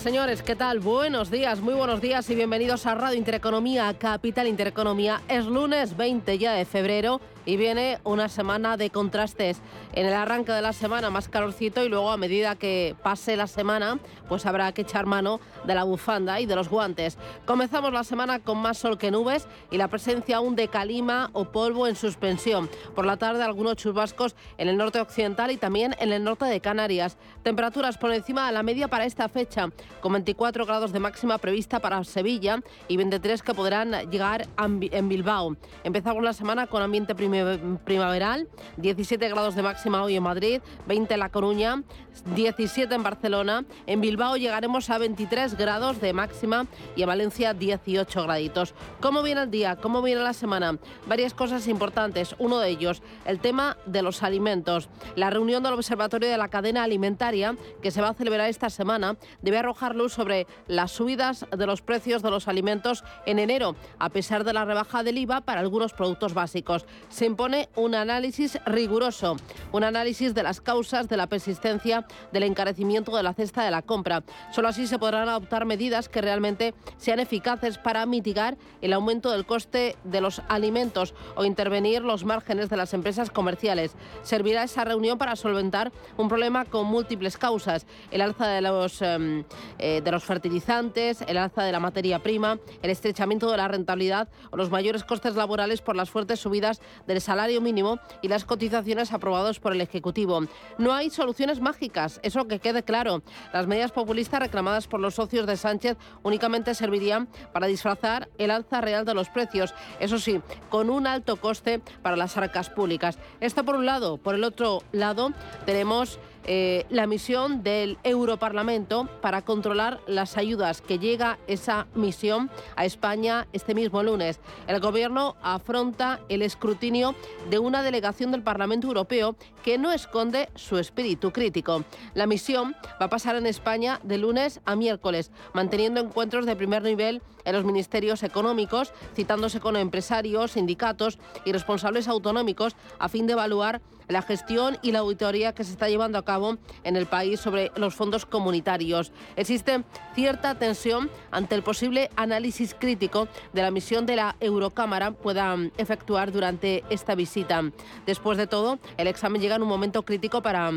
Señores, ¿qué tal? Buenos días, muy buenos días y bienvenidos a Radio Intereconomía, Capital Intereconomía. Es lunes 20 ya de febrero y viene una semana de contrastes. En el arranque de la semana más calorcito y luego a medida que pase la semana, pues habrá que echar mano de la bufanda y de los guantes. Comenzamos la semana con más sol que nubes y la presencia aún de calima o polvo en suspensión. Por la tarde algunos chubascos en el norte occidental y también en el norte de Canarias. Temperaturas por encima de la media para esta fecha, con 24 grados de máxima prevista para Sevilla y 23 que podrán llegar en Bilbao. Empezamos la semana con ambiente primero primaveral, 17 grados de máxima hoy en Madrid, 20 en La Coruña, 17 en Barcelona, en Bilbao llegaremos a 23 grados de máxima y en Valencia 18 graditos. ¿Cómo viene el día? ¿Cómo viene la semana? Varias cosas importantes. Uno de ellos, el tema de los alimentos. La reunión del Observatorio de la Cadena Alimentaria, que se va a celebrar esta semana, debe arrojar luz sobre las subidas de los precios de los alimentos en enero, a pesar de la rebaja del IVA para algunos productos básicos se impone un análisis riguroso, un análisis de las causas de la persistencia del encarecimiento de la cesta de la compra. Solo así se podrán adoptar medidas que realmente sean eficaces para mitigar el aumento del coste de los alimentos o intervenir los márgenes de las empresas comerciales. Servirá esa reunión para solventar un problema con múltiples causas, el alza de los, em, eh, de los fertilizantes, el alza de la materia prima, el estrechamiento de la rentabilidad o los mayores costes laborales por las fuertes subidas del salario mínimo y las cotizaciones aprobados por el Ejecutivo. No hay soluciones mágicas, eso que quede claro. Las medidas populistas reclamadas por los socios de Sánchez únicamente servirían para disfrazar el alza real de los precios, eso sí, con un alto coste para las arcas públicas. Esto por un lado. Por el otro lado, tenemos eh, la misión del Europarlamento para controlar las ayudas que llega esa misión a España este mismo lunes. El Gobierno afronta el escrutinio de una delegación del Parlamento Europeo que no esconde su espíritu crítico. La misión va a pasar en España de lunes a miércoles, manteniendo encuentros de primer nivel en los ministerios económicos, citándose con empresarios, sindicatos y responsables autonómicos a fin de evaluar la gestión y la auditoría que se está llevando a cabo en el país sobre los fondos comunitarios. Existe cierta tensión ante el posible análisis crítico de la misión de la Eurocámara pueda efectuar durante esta visita. Después de todo, el examen llega en un momento crítico para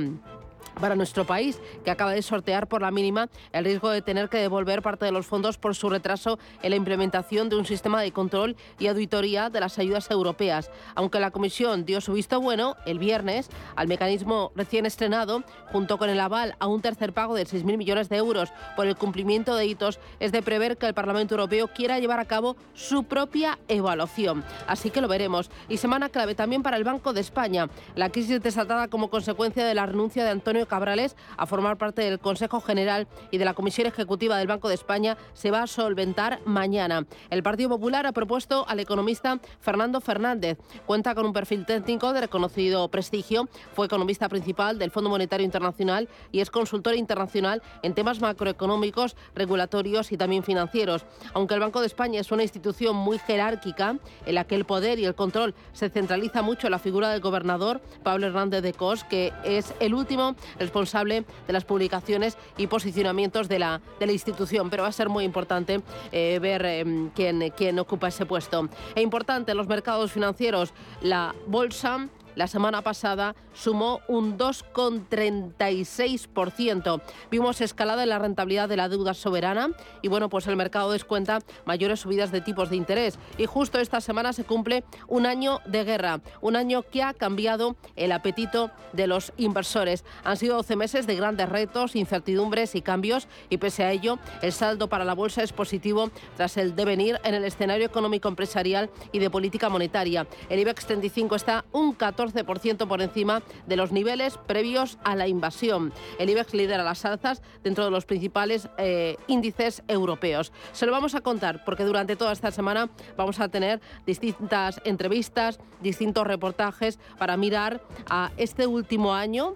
para nuestro país, que acaba de sortear por la mínima el riesgo de tener que devolver parte de los fondos por su retraso en la implementación de un sistema de control y auditoría de las ayudas europeas. Aunque la Comisión dio su visto bueno el viernes al mecanismo recién estrenado, junto con el aval a un tercer pago de 6.000 millones de euros por el cumplimiento de hitos, es de prever que el Parlamento Europeo quiera llevar a cabo su propia evaluación. Así que lo veremos. Y semana clave también para el Banco de España. La crisis desatada como consecuencia de la renuncia de Antonio Cabrales a formar parte del Consejo General y de la Comisión Ejecutiva del Banco de España se va a solventar mañana. El Partido Popular ha propuesto al economista Fernando Fernández. Cuenta con un perfil técnico de reconocido prestigio, fue economista principal del Fondo Monetario Internacional y es consultor internacional en temas macroeconómicos, regulatorios y también financieros. Aunque el Banco de España es una institución muy jerárquica, en la que el poder y el control se centraliza mucho en la figura del gobernador, Pablo Hernández de Cos, que es el último responsable de las publicaciones y posicionamientos de la, de la institución. Pero va a ser muy importante eh, ver em, quién, quién ocupa ese puesto. E importante los mercados financieros, la bolsa la semana pasada sumó un 2,36%. Vimos escalada en la rentabilidad de la deuda soberana y bueno, pues el mercado descuenta mayores subidas de tipos de interés. Y justo esta semana se cumple un año de guerra, un año que ha cambiado el apetito de los inversores. Han sido 12 meses de grandes retos, incertidumbres y cambios y pese a ello, el saldo para la bolsa es positivo tras el devenir en el escenario económico empresarial y de política monetaria. El IBEX 35 está un 14 14% por encima de los niveles previos a la invasión. El IBEX lidera las alzas dentro de los principales eh, índices europeos. Se lo vamos a contar porque durante toda esta semana vamos a tener distintas entrevistas, distintos reportajes para mirar a este último año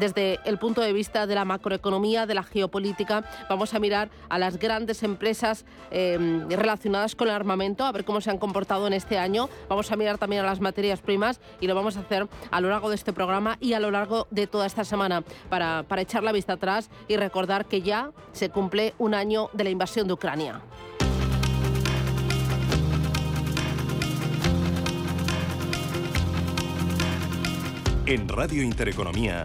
desde el punto de vista de la macroeconomía, de la geopolítica. Vamos a mirar a las grandes empresas em, relacionadas con el armamento, a ver cómo se han comportado en este año. Vamos a mirar también a las materias primas y lo vamos a hacer a lo largo de este programa y a lo largo de toda esta semana para, para echar la vista atrás y recordar que ya se cumple un año de la invasión de Ucrania. En Radio Intereconomía,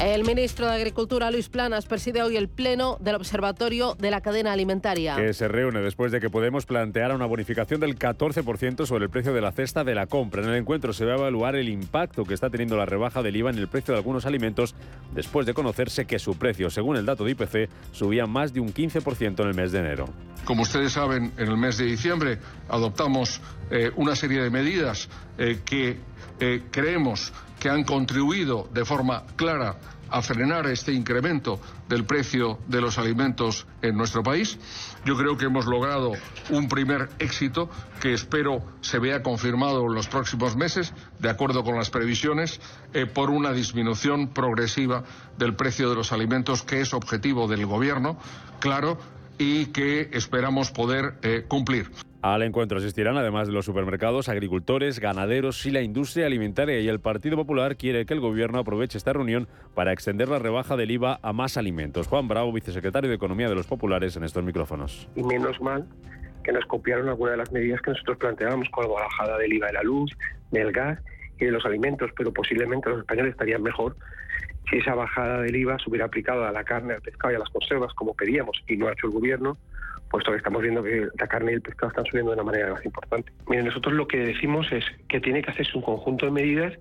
El ministro de Agricultura, Luis Planas, preside hoy el pleno del Observatorio de la Cadena Alimentaria. Que se reúne después de que Podemos planteara una bonificación del 14% sobre el precio de la cesta de la compra. En el encuentro se va a evaluar el impacto que está teniendo la rebaja del IVA en el precio de algunos alimentos después de conocerse que su precio, según el dato de IPC, subía más de un 15% en el mes de enero. Como ustedes saben, en el mes de diciembre adoptamos eh, una serie de medidas eh, que eh, creemos que han contribuido de forma clara a frenar este incremento del precio de los alimentos en nuestro país. Yo creo que hemos logrado un primer éxito que espero se vea confirmado en los próximos meses, de acuerdo con las previsiones, eh, por una disminución progresiva del precio de los alimentos, que es objetivo del Gobierno, claro, y que esperamos poder eh, cumplir. Al encuentro asistirán, además de los supermercados, agricultores, ganaderos y la industria alimentaria. Y el Partido Popular quiere que el Gobierno aproveche esta reunión para extender la rebaja del IVA a más alimentos. Juan Bravo, vicesecretario de Economía de los Populares, en estos micrófonos. Y menos mal que nos copiaron algunas de las medidas que nosotros planteábamos con la bajada del IVA de la luz, del gas y de los alimentos, pero posiblemente los españoles estarían mejor si esa bajada del IVA se hubiera aplicado a la carne, al pescado y a las conservas como pedíamos y no ha hecho el gobierno, puesto que estamos viendo que la carne y el pescado están subiendo de una manera más importante. Miren, nosotros lo que decimos es que tiene que hacerse un conjunto de medidas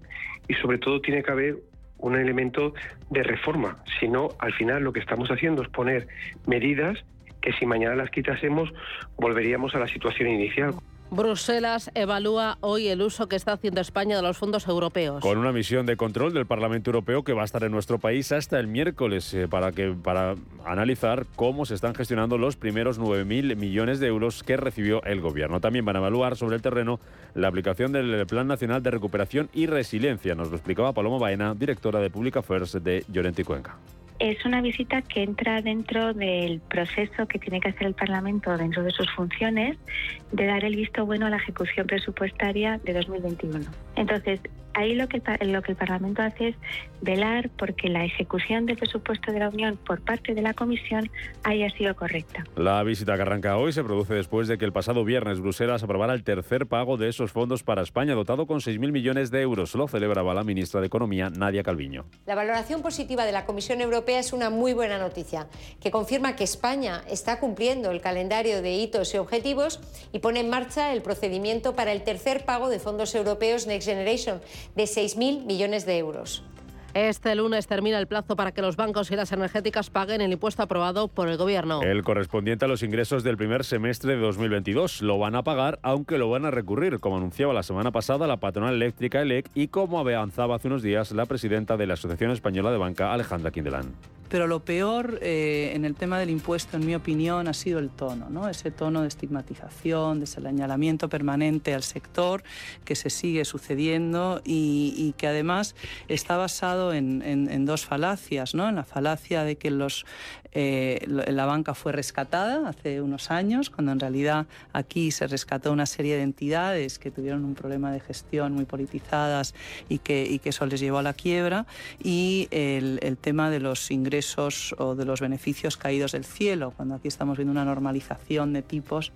y sobre todo tiene que haber un elemento de reforma. Si no, al final lo que estamos haciendo es poner medidas que si mañana las quitásemos volveríamos a la situación inicial. Bruselas evalúa hoy el uso que está haciendo España de los fondos europeos. Con una misión de control del Parlamento Europeo que va a estar en nuestro país hasta el miércoles eh, para, que, para analizar cómo se están gestionando los primeros 9.000 millones de euros que recibió el Gobierno. También van a evaluar sobre el terreno la aplicación del Plan Nacional de Recuperación y Resiliencia. Nos lo explicaba Paloma Baena, directora de Public Affairs de Llorente Cuenca. Es una visita que entra dentro del proceso que tiene que hacer el Parlamento dentro de sus funciones de dar el visto bueno a la ejecución presupuestaria de 2021. Entonces, ahí lo que, lo que el Parlamento hace es velar porque la ejecución del presupuesto de la Unión por parte de la Comisión haya sido correcta. La visita que arranca hoy se produce después de que el pasado viernes Bruselas aprobara el tercer pago de esos fondos para España, dotado con 6.000 millones de euros. Lo celebraba la ministra de Economía, Nadia Calviño. La valoración positiva de la Comisión Europea es una muy buena noticia, que confirma que España está cumpliendo el calendario de hitos y objetivos y pone en marcha el procedimiento para el tercer pago de fondos europeos Next Generation de 6.000 millones de euros. Este lunes termina el plazo para que los bancos y las energéticas paguen el impuesto aprobado por el Gobierno. El correspondiente a los ingresos del primer semestre de 2022. Lo van a pagar, aunque lo van a recurrir, como anunciaba la semana pasada la patronal eléctrica ELEC y como avanzaba hace unos días la presidenta de la Asociación Española de Banca, Alejandra Quindelán. Pero lo peor eh, en el tema del impuesto, en mi opinión, ha sido el tono, ¿no? ese tono de estigmatización, de señalamiento permanente al sector que se sigue sucediendo y, que además está basado en, dos falacias, ¿no? en la falacia de que eh, la banca fue rescatada hace unos años, cuando en realidad aquí se rescató una serie de entidades que tuvieron un problema de gestión muy politizadas y que, y que eso les llevó a la quiebra, y el, el tema de los ingresos o de los beneficios caídos del cielo, cuando aquí estamos viendo una normalización de tipos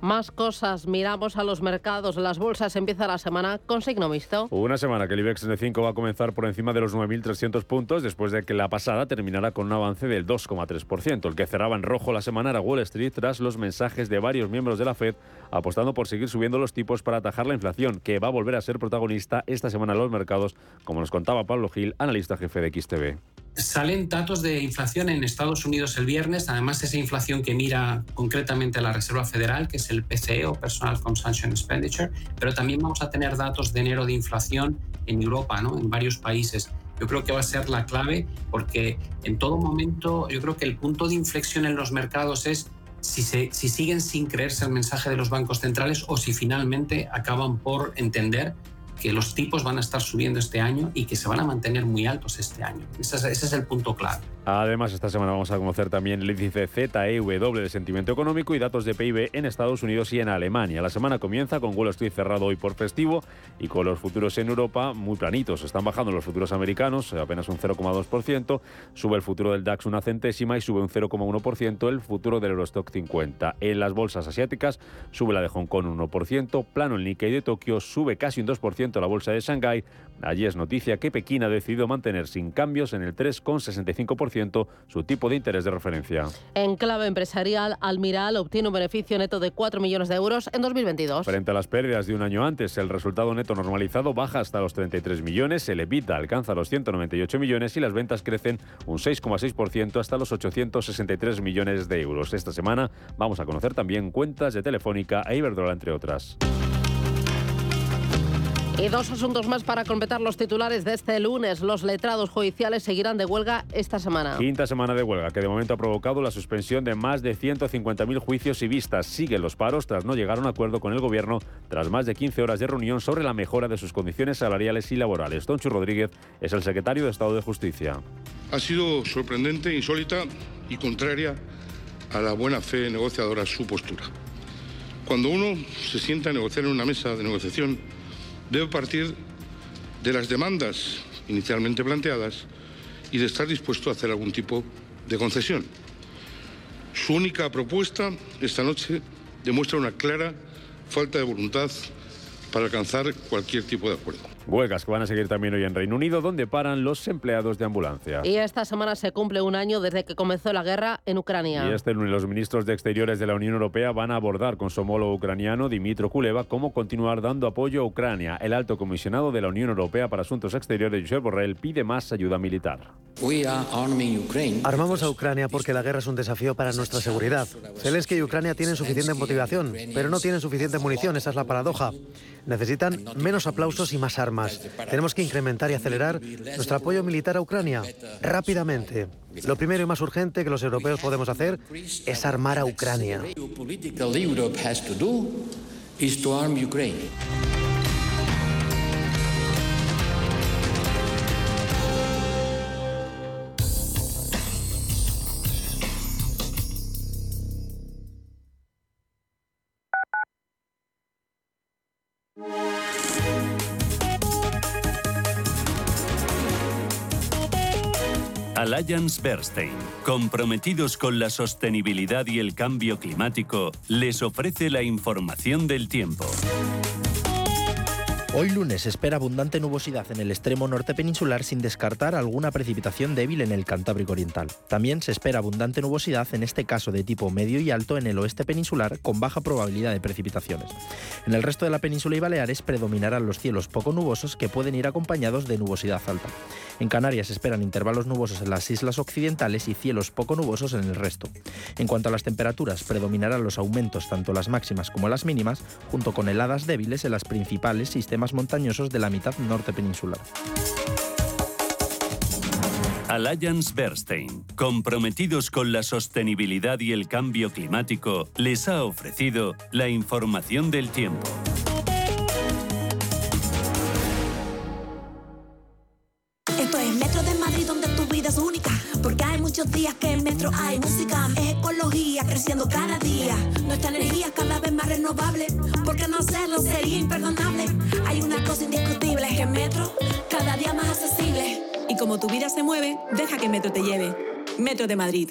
más cosas, miramos a los mercados, las bolsas empieza la semana con signo mixto. Una semana que el IBEX de 5 va a comenzar por encima de los 9.300 puntos después de que la pasada terminara con un avance del 2,3%. El que cerraba en rojo la semana era Wall Street tras los mensajes de varios miembros de la Fed apostando por seguir subiendo los tipos para atajar la inflación, que va a volver a ser protagonista esta semana en los mercados, como nos contaba Pablo Gil, analista jefe de XTV. Salen datos de inflación en Estados Unidos el viernes, además esa inflación que mira concretamente la Reserva Federal, que es el PCE o Personal Consumption Expenditure, pero también vamos a tener datos de enero de inflación en Europa, ¿no? en varios países. Yo creo que va a ser la clave porque en todo momento yo creo que el punto de inflexión en los mercados es si, se, si siguen sin creerse el mensaje de los bancos centrales o si finalmente acaban por entender que los tipos van a estar subiendo este año y que se van a mantener muy altos este año. Ese es, ese es el punto clave. Además, esta semana vamos a conocer también el índice ZEW de sentimiento económico y datos de PIB en Estados Unidos y en Alemania. La semana comienza con Wall Street cerrado hoy por festivo y con los futuros en Europa muy planitos. Están bajando los futuros americanos, apenas un 0,2%. Sube el futuro del DAX una centésima y sube un 0,1% el futuro del Eurostock 50. En las bolsas asiáticas sube la de Hong Kong un 1%, plano el Nikkei de Tokio, sube casi un 2% la bolsa de Shanghái. Allí es noticia que Pekín ha decidido mantener sin cambios en el 3,65% su tipo de interés de referencia. En clave empresarial, Almiral obtiene un beneficio neto de 4 millones de euros en 2022. Frente a las pérdidas de un año antes, el resultado neto normalizado baja hasta los 33 millones, el EBITDA alcanza los 198 millones y las ventas crecen un 6,6% hasta los 863 millones de euros. Esta semana vamos a conocer también cuentas de Telefónica e Iberdrola, entre otras. Y dos asuntos más para completar los titulares de este lunes. Los letrados judiciales seguirán de huelga esta semana. Quinta semana de huelga, que de momento ha provocado la suspensión de más de 150.000 juicios y vistas. Siguen los paros tras no llegar a un acuerdo con el Gobierno tras más de 15 horas de reunión sobre la mejora de sus condiciones salariales y laborales. Tonchu Rodríguez es el secretario de Estado de Justicia. Ha sido sorprendente, insólita y contraria a la buena fe negociadora su postura. Cuando uno se sienta a negociar en una mesa de negociación, debe partir de las demandas inicialmente planteadas y de estar dispuesto a hacer algún tipo de concesión. Su única propuesta esta noche demuestra una clara falta de voluntad para alcanzar cualquier tipo de acuerdo. Huelgas que van a seguir también hoy en Reino Unido, donde paran los empleados de ambulancia. Y esta semana se cumple un año desde que comenzó la guerra en Ucrania. Y este lunes los ministros de Exteriores de la Unión Europea van a abordar con su homólogo ucraniano, Dimitro Kuleva, cómo continuar dando apoyo a Ucrania. El alto comisionado de la Unión Europea para Asuntos Exteriores, Josep Borrell, pide más ayuda militar. Armamos a Ucrania porque la guerra es un desafío para nuestra seguridad. Zelensky y Ucrania tienen suficiente motivación, pero no tienen suficiente munición, esa es la paradoja. Necesitan menos aplausos y más armas. Tenemos que incrementar y acelerar nuestro apoyo militar a Ucrania rápidamente. Lo primero y más urgente que los europeos podemos hacer es armar a Ucrania. Alliance Bernstein, comprometidos con la sostenibilidad y el cambio climático, les ofrece la información del tiempo. Hoy lunes espera abundante nubosidad en el extremo norte peninsular sin descartar alguna precipitación débil en el Cantábrico Oriental. También se espera abundante nubosidad en este caso de tipo medio y alto en el oeste peninsular con baja probabilidad de precipitaciones. En el resto de la península y Baleares predominarán los cielos poco nubosos que pueden ir acompañados de nubosidad alta. En Canarias se esperan intervalos nubosos en las islas occidentales y cielos poco nubosos en el resto. En cuanto a las temperaturas, predominarán los aumentos tanto las máximas como las mínimas, junto con heladas débiles en los principales sistemas montañosos de la mitad norte peninsular. Alliance Bernstein, comprometidos con la sostenibilidad y el cambio climático, les ha ofrecido la información del tiempo. Muchos días que en Metro hay música, es ecología creciendo cada día. Nuestra energía cada vez más renovable, porque no hacerlo sería imperdonable. Hay una cosa indiscutible, es que Metro cada día más accesible. Y como tu vida se mueve, deja que Metro te lleve. Metro de Madrid.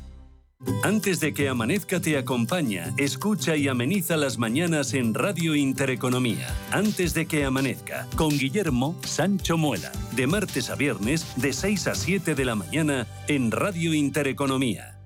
Antes de que amanezca te acompaña, escucha y ameniza las mañanas en Radio Intereconomía. Antes de que amanezca, con Guillermo Sancho Muela, de martes a viernes, de 6 a 7 de la mañana, en Radio Intereconomía.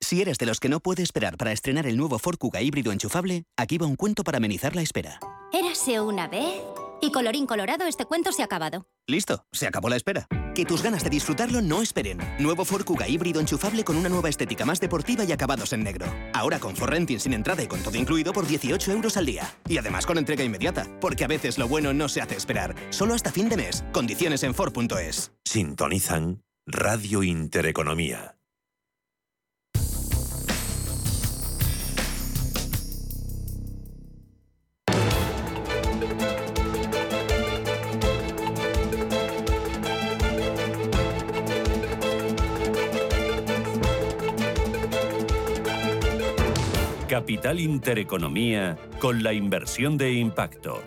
Si eres de los que no puede esperar para estrenar el nuevo Ford Kuga híbrido enchufable, aquí va un cuento para amenizar la espera. Érase una vez y colorín colorado este cuento se ha acabado. Listo, se acabó la espera. Que tus ganas de disfrutarlo no esperen. Nuevo Ford Kuga híbrido enchufable con una nueva estética más deportiva y acabados en negro. Ahora con Renting sin entrada y con todo incluido por 18 euros al día. Y además con entrega inmediata, porque a veces lo bueno no se hace esperar. Solo hasta fin de mes. Condiciones en Ford.es. Sintonizan Radio Intereconomía. Capital Intereconomía con la inversión de impacto.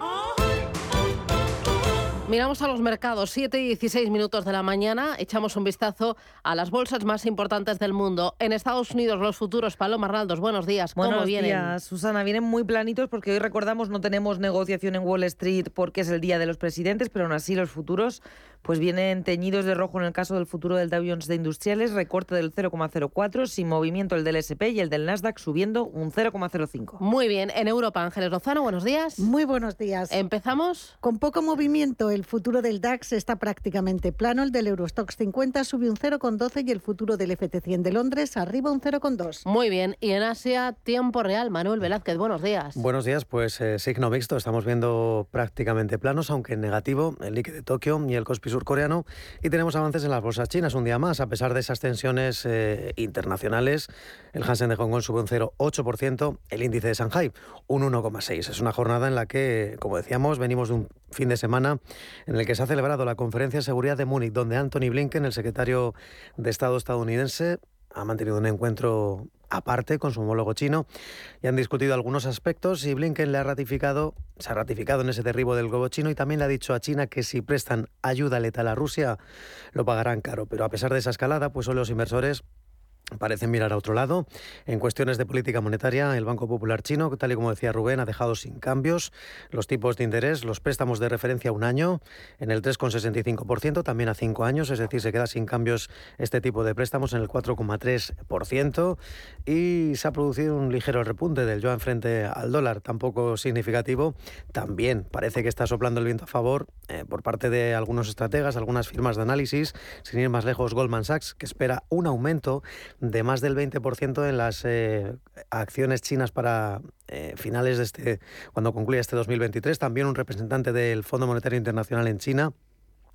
Miramos a los mercados, 7 y 16 minutos de la mañana, echamos un vistazo a las bolsas más importantes del mundo. En Estados Unidos, los futuros, Paloma Arnaldos, buenos días. ¿Cómo buenos vienen? días, Susana. Vienen muy planitos porque hoy recordamos no tenemos negociación en Wall Street porque es el día de los presidentes, pero aún así los futuros pues vienen teñidos de rojo en el caso del futuro del Dow Jones de Industriales, recorte del 0,04, sin movimiento el del SP y el del Nasdaq subiendo un 0,05. Muy bien, en Europa, Ángeles Lozano, buenos días. Muy buenos días. ¿Empezamos? Con poco movimiento, el futuro del DAX está prácticamente plano, el del Eurostox 50 sube un 0,12 y el futuro del FT100 de Londres arriba un 0,2. Muy bien, y en Asia, tiempo real, Manuel Velázquez, buenos días. Buenos días, pues eh, signo mixto, estamos viendo prácticamente planos, aunque en negativo, el Nikkei de Tokio y el Kospi surcoreano y tenemos avances en las bolsas chinas un día más, a pesar de esas tensiones eh, internacionales. El Hansen de Hong Kong sube un 0,8%, el índice de Shanghai un 1,6%. Es una jornada en la que, como decíamos, venimos de un fin de semana en el que se ha celebrado la conferencia de seguridad de Múnich, donde Anthony Blinken, el secretario de Estado estadounidense, ha mantenido un encuentro aparte con su homólogo chino y han discutido algunos aspectos y Blinken le ha ratificado, se ha ratificado en ese derribo del globo chino y también le ha dicho a China que si prestan ayuda letal a Rusia lo pagarán caro. Pero a pesar de esa escalada, pues hoy los inversores parecen mirar a otro lado. En cuestiones de política monetaria, el Banco Popular Chino, tal y como decía Rubén, ha dejado sin cambios los tipos de interés, los préstamos de referencia a un año en el 3,65%, también a cinco años, es decir, se queda sin cambios este tipo de préstamos en el 4,3% y se ha producido un ligero repunte del yuan frente al dólar, tampoco significativo. También parece que está soplando el viento a favor eh, por parte de algunos estrategas, algunas firmas de análisis, sin ir más lejos, Goldman Sachs, que espera un aumento de más del 20% en las eh, acciones chinas para eh, finales de este, cuando concluya este 2023. También un representante del Fondo Monetario Internacional en China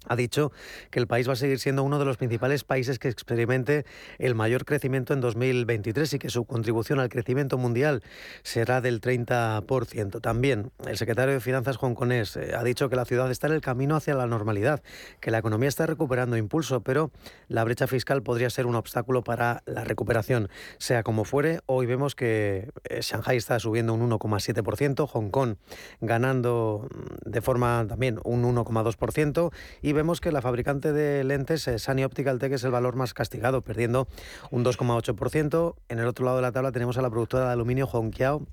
ha dicho que el país va a seguir siendo uno de los principales países que experimente el mayor crecimiento en 2023 y que su contribución al crecimiento mundial será del 30%. También el secretario de Finanzas hongkonés eh, ha dicho que la ciudad está en el camino hacia la normalidad, que la economía está recuperando impulso, pero la brecha fiscal podría ser un obstáculo para la recuperación. Sea como fuere, hoy vemos que eh, Shanghai está subiendo un 1,7%, Hong Kong ganando mm, de forma también un 1,2% y vemos que la fabricante de lentes, Sunny Optical Tech, es el valor más castigado, perdiendo un 2,8%. En el otro lado de la tabla tenemos a la productora de aluminio Hongqiao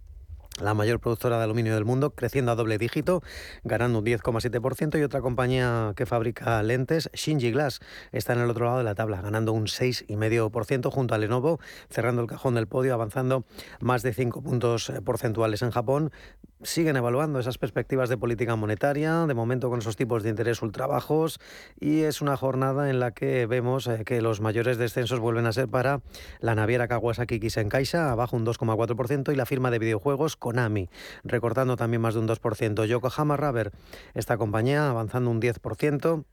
la mayor productora de aluminio del mundo, creciendo a doble dígito, ganando un 10,7%, y otra compañía que fabrica lentes, Shinji Glass, está en el otro lado de la tabla, ganando un 6,5% junto a Lenovo, cerrando el cajón del podio, avanzando más de 5 puntos eh, porcentuales en Japón. Siguen evaluando esas perspectivas de política monetaria, de momento con esos tipos de interés ultra bajos, y es una jornada en la que vemos eh, que los mayores descensos vuelven a ser para la naviera Kawasaki Kisenkaisha, abajo un 2,4%, y la firma de videojuegos Konami, recortando también más de un 2%. Yokohama Rubber, esta compañía avanzando un 10%.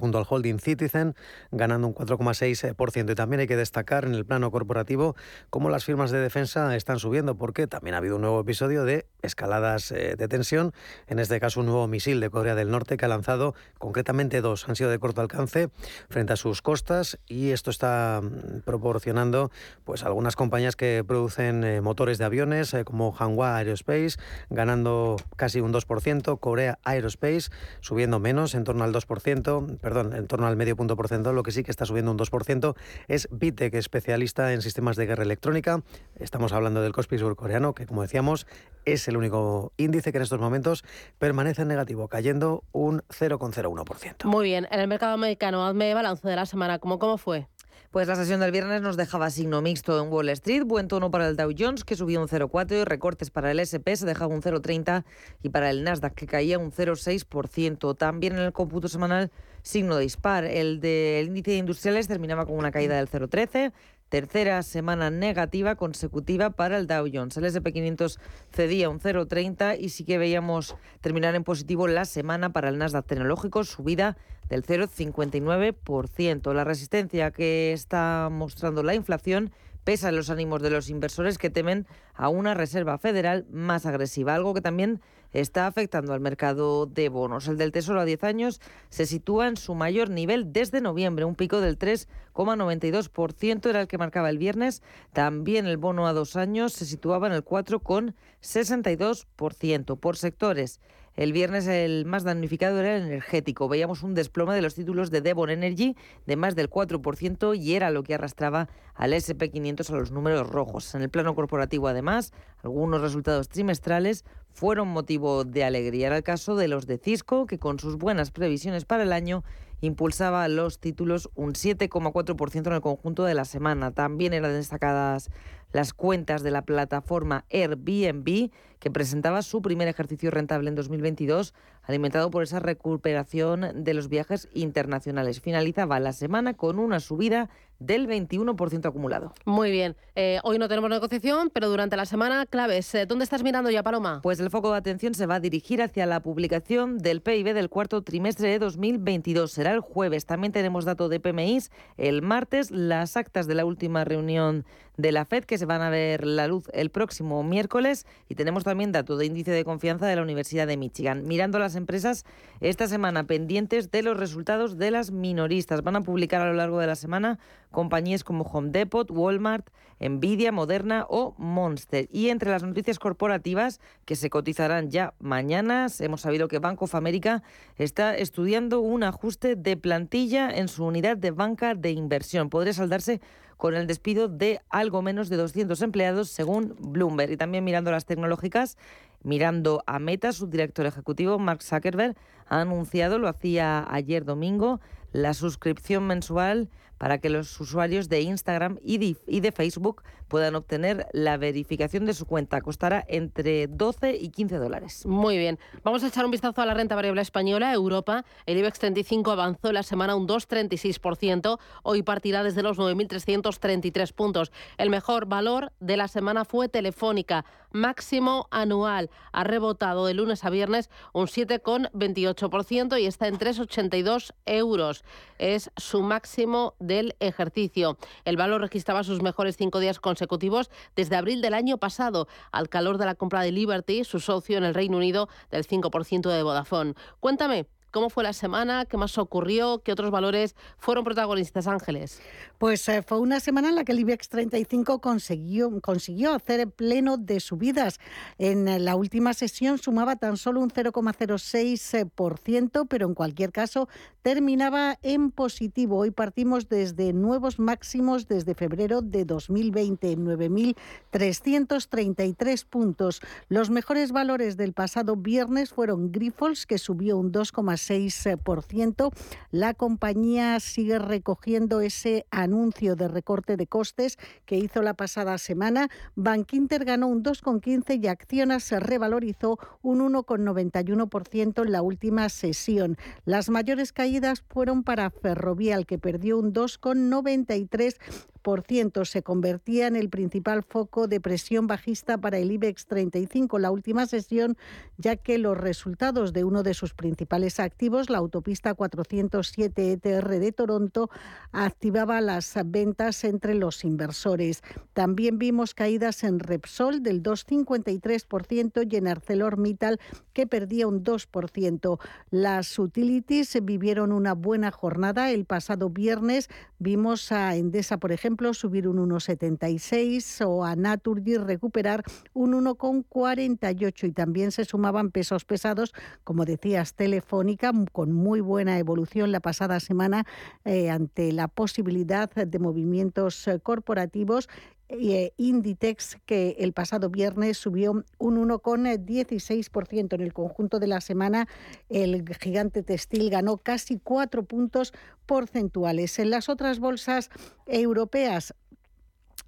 junto al holding Citizen, ganando un 4,6%. Y también hay que destacar en el plano corporativo cómo las firmas de defensa están subiendo, porque también ha habido un nuevo episodio de escaladas eh, de tensión, en este caso un nuevo misil de Corea del Norte que ha lanzado concretamente dos, han sido de corto alcance frente a sus costas y esto está mm, proporcionando pues algunas compañías que producen eh, motores de aviones eh, como Hanwha Aerospace ganando casi un 2%, Corea Aerospace subiendo menos, en torno al 2%, perdón, en torno al medio punto porcentual, lo que sí que está subiendo un 2% es Vitec, especialista en sistemas de guerra electrónica. Estamos hablando del Kospi surcoreano, que como decíamos es el único índice que en estos momentos permanece en negativo, cayendo un 0,01%. Muy bien, en el mercado americano, hazme balance de la semana, ¿cómo, cómo fue? Pues la sesión del viernes nos dejaba signo mixto en Wall Street, buen tono para el Dow Jones que subía un 0,4 y recortes para el SP se dejaba un 0,30 y para el Nasdaq que caía un 0,6%. También en el cómputo semanal signo de dispar. El del índice de industriales terminaba con una caída del 0,13, tercera semana negativa consecutiva para el Dow Jones. El S&P 500 cedía un 0,30 y sí que veíamos terminar en positivo la semana para el Nasdaq tecnológico, subida del 0,59%. La resistencia que está mostrando la inflación pesa en los ánimos de los inversores que temen a una Reserva Federal más agresiva, algo que también está afectando al mercado de bonos. El del Tesoro a 10 años se sitúa en su mayor nivel desde noviembre, un pico del 3,92% era el que marcaba el viernes. También el bono a dos años se situaba en el 4,62%. Por sectores, el viernes el más damnificado era el energético. Veíamos un desplome de los títulos de Devon Energy de más del 4% y era lo que arrastraba al SP500 a los números rojos. En el plano corporativo, además, algunos resultados trimestrales fueron motivo de alegría. Era el caso de los de Cisco, que con sus buenas previsiones para el año impulsaba los títulos un 7,4% en el conjunto de la semana. También eran destacadas las cuentas de la plataforma Airbnb, que presentaba su primer ejercicio rentable en 2022, alimentado por esa recuperación de los viajes internacionales. Finalizaba la semana con una subida del 21% acumulado. Muy bien. Eh, hoy no tenemos negociación, pero durante la semana, claves. Eh, ¿Dónde estás mirando ya, Paloma? Pues el foco de atención se va a dirigir hacia la publicación del PIB del cuarto trimestre de 2022. Será el jueves. También tenemos dato de PMIs el martes, las actas de la última reunión de la FED que se van a ver la luz el próximo miércoles y tenemos también dato de índice de confianza de la Universidad de Michigan. Mirando las empresas esta semana pendientes de los resultados de las minoristas. Van a publicar a lo largo de la semana compañías como Home Depot, Walmart, Nvidia, Moderna o Monster. Y entre las noticias corporativas que se cotizarán ya mañana, hemos sabido que Bank of America está estudiando un ajuste de plantilla en su unidad de banca de inversión. Podría saldarse con el despido de algo menos de 200 empleados, según Bloomberg. Y también mirando las tecnológicas, mirando a Meta, su director ejecutivo, Mark Zuckerberg, ha anunciado, lo hacía ayer domingo, la suscripción mensual para que los usuarios de Instagram y de, Facebook puedan obtener la verificación de su cuenta. Costará entre 12 y 15 dólares. Muy bien. Vamos a echar un vistazo a la renta variable española. Europa, el IBEX 35 avanzó la semana un 2,36%. Hoy partirá desde los 9.333 puntos. El mejor valor de la semana fue Telefónica, máximo anual. Ha rebotado de lunes a viernes un 7,28% y está en 3,82 euros. Es su máximo del ejercicio. El valor registraba sus mejores cinco días consecutivos desde abril del año pasado, al calor de la compra de Liberty, su socio en el Reino Unido, del 5% de Vodafone. Cuéntame, ¿Cómo fue la semana? ¿Qué más ocurrió? ¿Qué otros valores fueron protagonistas, Ángeles? Pues eh, fue una semana en la que el IBEX 35 consiguió, consiguió hacer pleno de subidas. En la última sesión sumaba tan solo un 0,06%, pero en cualquier caso terminaba en positivo. Hoy partimos desde nuevos máximos desde febrero de 2020, 9.333 puntos. Los mejores valores del pasado viernes fueron Grifols, que subió un 2,6%, 6%. La compañía sigue recogiendo ese anuncio de recorte de costes que hizo la pasada semana. Bankinter ganó un 2,15 y Acciona se revalorizó un 1,91% en la última sesión. Las mayores caídas fueron para Ferrovial, que perdió un 2,93%. 0,10%. Se convertía en el principal foco de presión bajista para el IBEX 35 la última sesión, ya que los resultados de uno de sus principales activos, la autopista 407 ETR de Toronto, activaba las ventas entre los inversores. También vimos caídas en Repsol del 2,53% y en ArcelorMittal que perdía un 2%. Las utilities vivieron una buena jornada. El pasado viernes vimos a Endesa, por ejemplo, subir un 1,76 o a Naturgy recuperar un 1,48 y también se sumaban pesos pesados, como decías, Telefónica, con muy buena evolución la pasada semana eh, ante la posibilidad de movimientos eh, corporativos eh, Inditex, que el pasado viernes subió un 1,16% en el conjunto de la semana. El gigante textil ganó casi cuatro puntos porcentuales. En las otras bolsas europeas,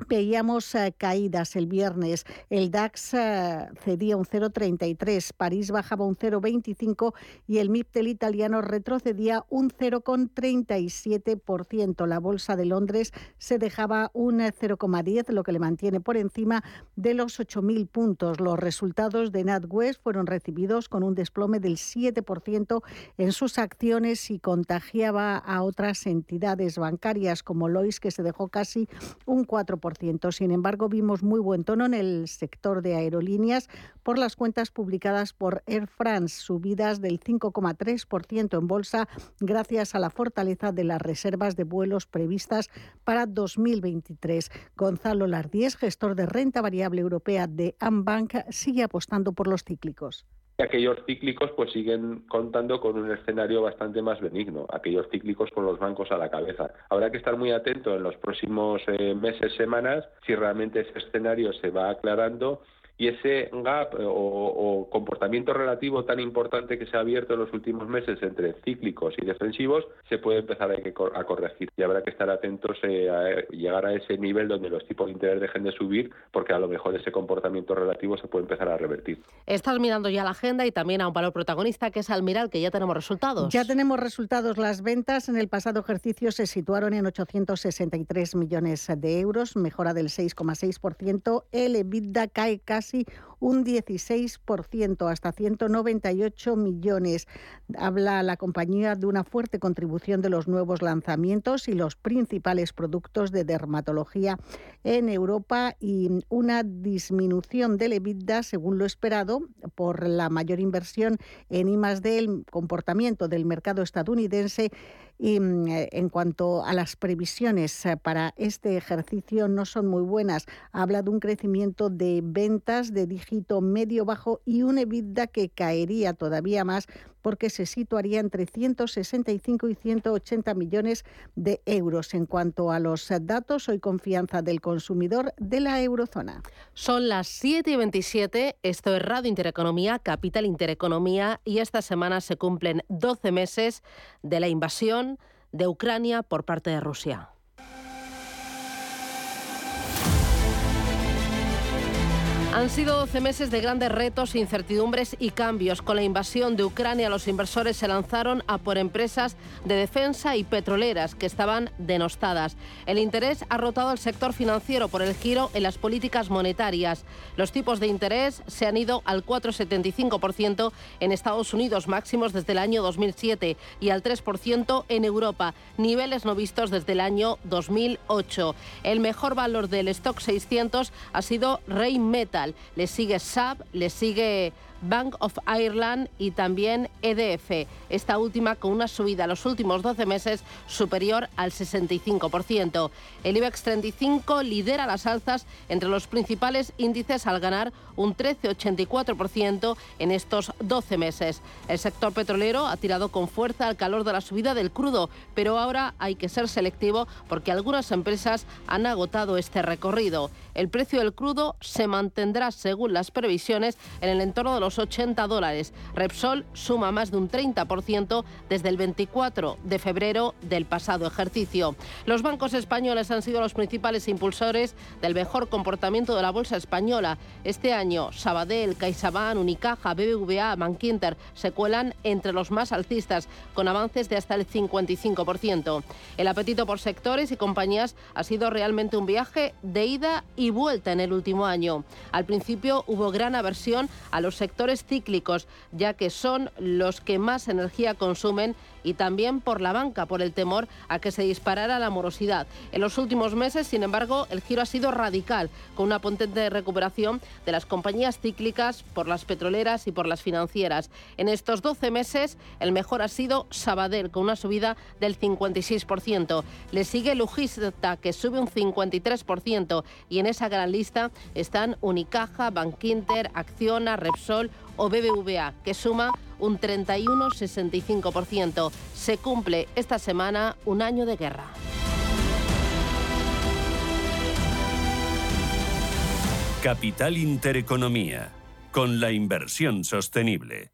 Veíamos eh, caídas el viernes. El DAX eh, cedía un 0,33, París bajaba un 0,25 y el MIPTEL italiano retrocedía un 0,37%. La bolsa de Londres se dejaba un 0,10, lo que le mantiene por encima de los 8.000 puntos. Los resultados de NatWest fueron recibidos con un desplome del 7% en sus acciones y contagiaba a otras entidades bancarias como Lois, que se dejó casi un 4%. Sin embargo, vimos muy buen tono en el sector de aerolíneas por las cuentas publicadas por Air France, subidas del 5,3% en bolsa gracias a la fortaleza de las reservas de vuelos previstas para 2023. Gonzalo Lardies, gestor de renta variable europea de Ambank, sigue apostando por los cíclicos aquellos cíclicos pues siguen contando con un escenario bastante más benigno, aquellos cíclicos con los bancos a la cabeza. Habrá que estar muy atento en los próximos eh, meses, semanas, si realmente ese escenario se va aclarando y ese gap o, comportamiento relativo tan importante que se ha abierto en los últimos meses entre cíclicos y defensivos se puede empezar a, corregir y habrá que estar atentos eh, a llegar a ese nivel donde los tipos de interés dejen de subir porque a lo mejor ese comportamiento relativo se puede empezar a revertir. Estás mirando ya la agenda y también a un valor protagonista que es Almiral, que ya tenemos resultados. Ya tenemos resultados. Las ventas en el pasado ejercicio se situaron en 863 millones de euros, mejora del 6,6%. El EBITDA cae casi casi un 16%, hasta 198 millones. Habla la compañía de una fuerte contribución de los nuevos lanzamientos y los principales productos de dermatología en Europa y una disminución del EBITDA, según lo esperado, por la mayor inversión en I del comportamiento del mercado estadounidense y mm, eh, en cuanto a las previsiones eh, para este ejercicio no son muy buenas. Habla de un crecimiento de ventas de dígito medio bajo y un EBITDA que caería todavía más porque se situaría entre 165 y 180 millones de euros. En cuanto a los datos, hoy confianza del consumidor de la eurozona. Son las 7 y 27, esto es Radio Intereconomía, Capital Intereconomía, y esta semana se cumplen 12 meses de la invasión de Ucrania por parte de Rusia. Han sido 12 meses de grandes retos, incertidumbres y cambios. Con la invasión de Ucrania, los inversores se lanzaron a por empresas de defensa y petroleras que estaban denostadas. El interés ha rotado al sector financiero por el giro en las políticas monetarias. Los tipos de interés se han ido al 4,75% en Estados Unidos, máximos desde el año 2007, y al 3% en Europa, niveles no vistos desde el año 2008. El mejor valor del stock 600 ha sido Le sigue SAP, le sigue Bank of Ireland y también EDF, esta última con una subida en los últimos 12 meses superior al 65%. El IBEX 35 lidera las alzas entre los principales índices al ganar un 13,84% en estos 12 meses. El sector petrolero ha tirado con fuerza al calor de la subida del crudo, pero ahora hay que ser selectivo porque algunas empresas han agotado este recorrido. El precio del crudo se mantendrá según las previsiones, en el entorno de los 80 dólares. Repsol suma más de un 30% desde el 24 de febrero del pasado ejercicio. Los bancos españoles han sido los principales impulsores del mejor comportamiento de la bolsa española. Este año, Sabadell, CaixaBank, Unicaja, BBVA, Bankinter se cuelan entre los más alcistas, con avances de hasta el 55%. El apetito por sectores y compañías ha sido realmente un viaje de ida y vuelta en el último año. Al principio hubo gran aversión a los sectores cíclicos, ya que son los que más energía consumen y también por la banca, por el temor a que se disparara la morosidad. En los últimos meses, sin embargo, el giro ha sido radical, con una potente recuperación de las compañías cíclicas por las petroleras y por las financieras. En estos 12 meses, el mejor ha sido Sabadell, con una subida del 56%. Le sigue Logista, que sube un 53%, y en esa gran lista están Unicaja, Bankinter, Acciona, Repsol o BBVA, que suma un 31,65%. Se cumple esta semana un año de guerra. Capital Intereconomía, con la inversión sostenible.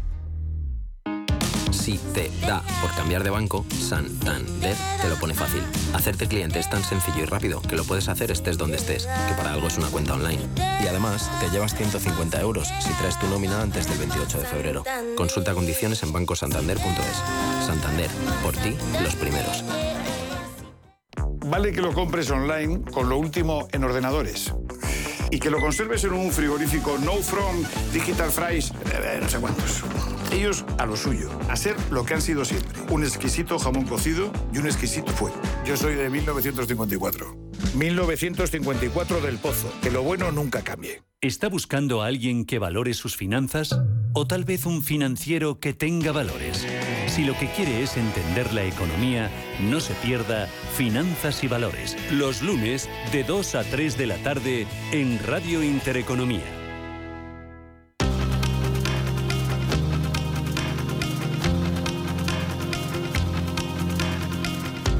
Si te da por cambiar de banco, Santander te lo pone fácil. Hacerte cliente es tan sencillo y rápido que lo puedes hacer estés donde estés, que para algo es una cuenta online. Y además, te llevas 150 euros si traes tu nómina antes del 28 de febrero. Consulta condiciones en bancosantander.es. Santander, por ti, los primeros. Vale que lo compres online con lo último en ordenadores. Y que lo conserves en un frigorífico No From Digital Fries, eh, no sé cuántos. Ellos a lo suyo, a ser lo que han sido siempre. Un exquisito jamón cocido y un exquisito fuego. Yo soy de 1954. 1954 del Pozo. Que lo bueno nunca cambie. ¿Está buscando a alguien que valore sus finanzas? ¿O tal vez un financiero que tenga valores? Si lo que quiere es entender la economía, no se pierda Finanzas y Valores, los lunes de 2 a 3 de la tarde en Radio Intereconomía.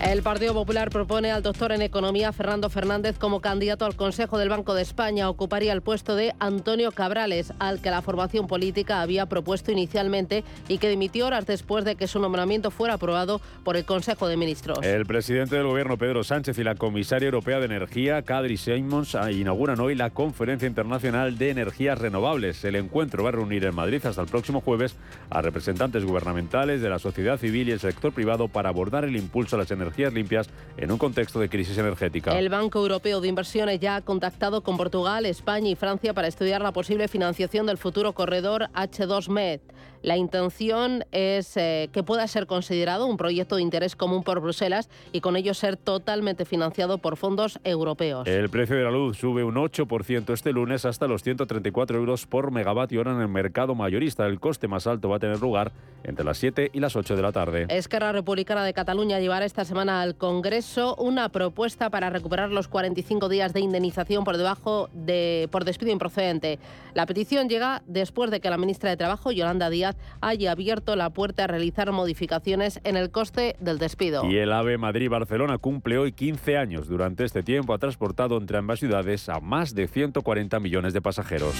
El Partido Popular propone al doctor en Economía Fernando Fernández como candidato al Consejo del Banco de España. Ocuparía el puesto de Antonio Cabrales, al que la formación política había propuesto inicialmente y que dimitió horas después de que su nombramiento fuera aprobado por el Consejo de Ministros. El presidente del Gobierno, Pedro Sánchez, y la comisaria europea de Energía, Kadri Simons, inauguran hoy la Conferencia Internacional de Energías Renovables. El encuentro va a reunir en Madrid hasta el próximo jueves a representantes gubernamentales de la sociedad civil y el sector privado para abordar el impulso a las energías limpias en un contexto de crisis energética. El Banco Europeo de Inversiones ya ha contactado con Portugal, España y Francia para estudiar la posible financiación del futuro corredor H2Med. La intención es eh, que pueda ser considerado un proyecto de interés común por Bruselas y con ello ser totalmente financiado por fondos europeos. El precio de la luz sube un 8% este lunes hasta los 134 euros por megavatio hora en el mercado mayorista. El coste más alto va a tener lugar entre las 7 y las 8 de la tarde. Esquerra Republicana de Cataluña llevará esta semana al Congreso una propuesta para recuperar los 45 días de indemnización por debajo de por despido improcedente. La petición llega después de que la ministra de Trabajo, Yolanda Díaz, haya abierto la puerta a realizar modificaciones en el coste del despido. Y el AVE Madrid-Barcelona cumple hoy 15 años. Durante este tiempo ha transportado entre ambas ciudades a más de 140 millones de pasajeros.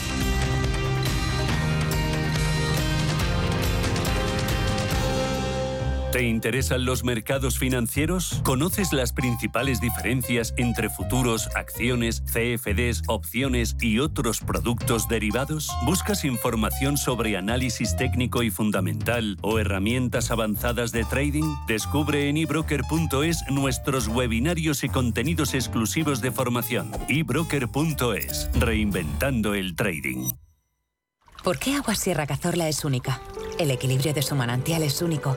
¿Te interesan los mercados financieros? ¿Conoces las principales diferencias entre futuros, acciones, CFDs, opciones y otros productos derivados? ¿Buscas información sobre análisis técnico y fundamental o herramientas avanzadas de trading? Descubre en ebroker.es nuestros webinarios y contenidos exclusivos de formación. ebroker.es, reinventando el trading. ¿Por qué Agua Sierra Cazorla es única? El equilibrio de su manantial es único,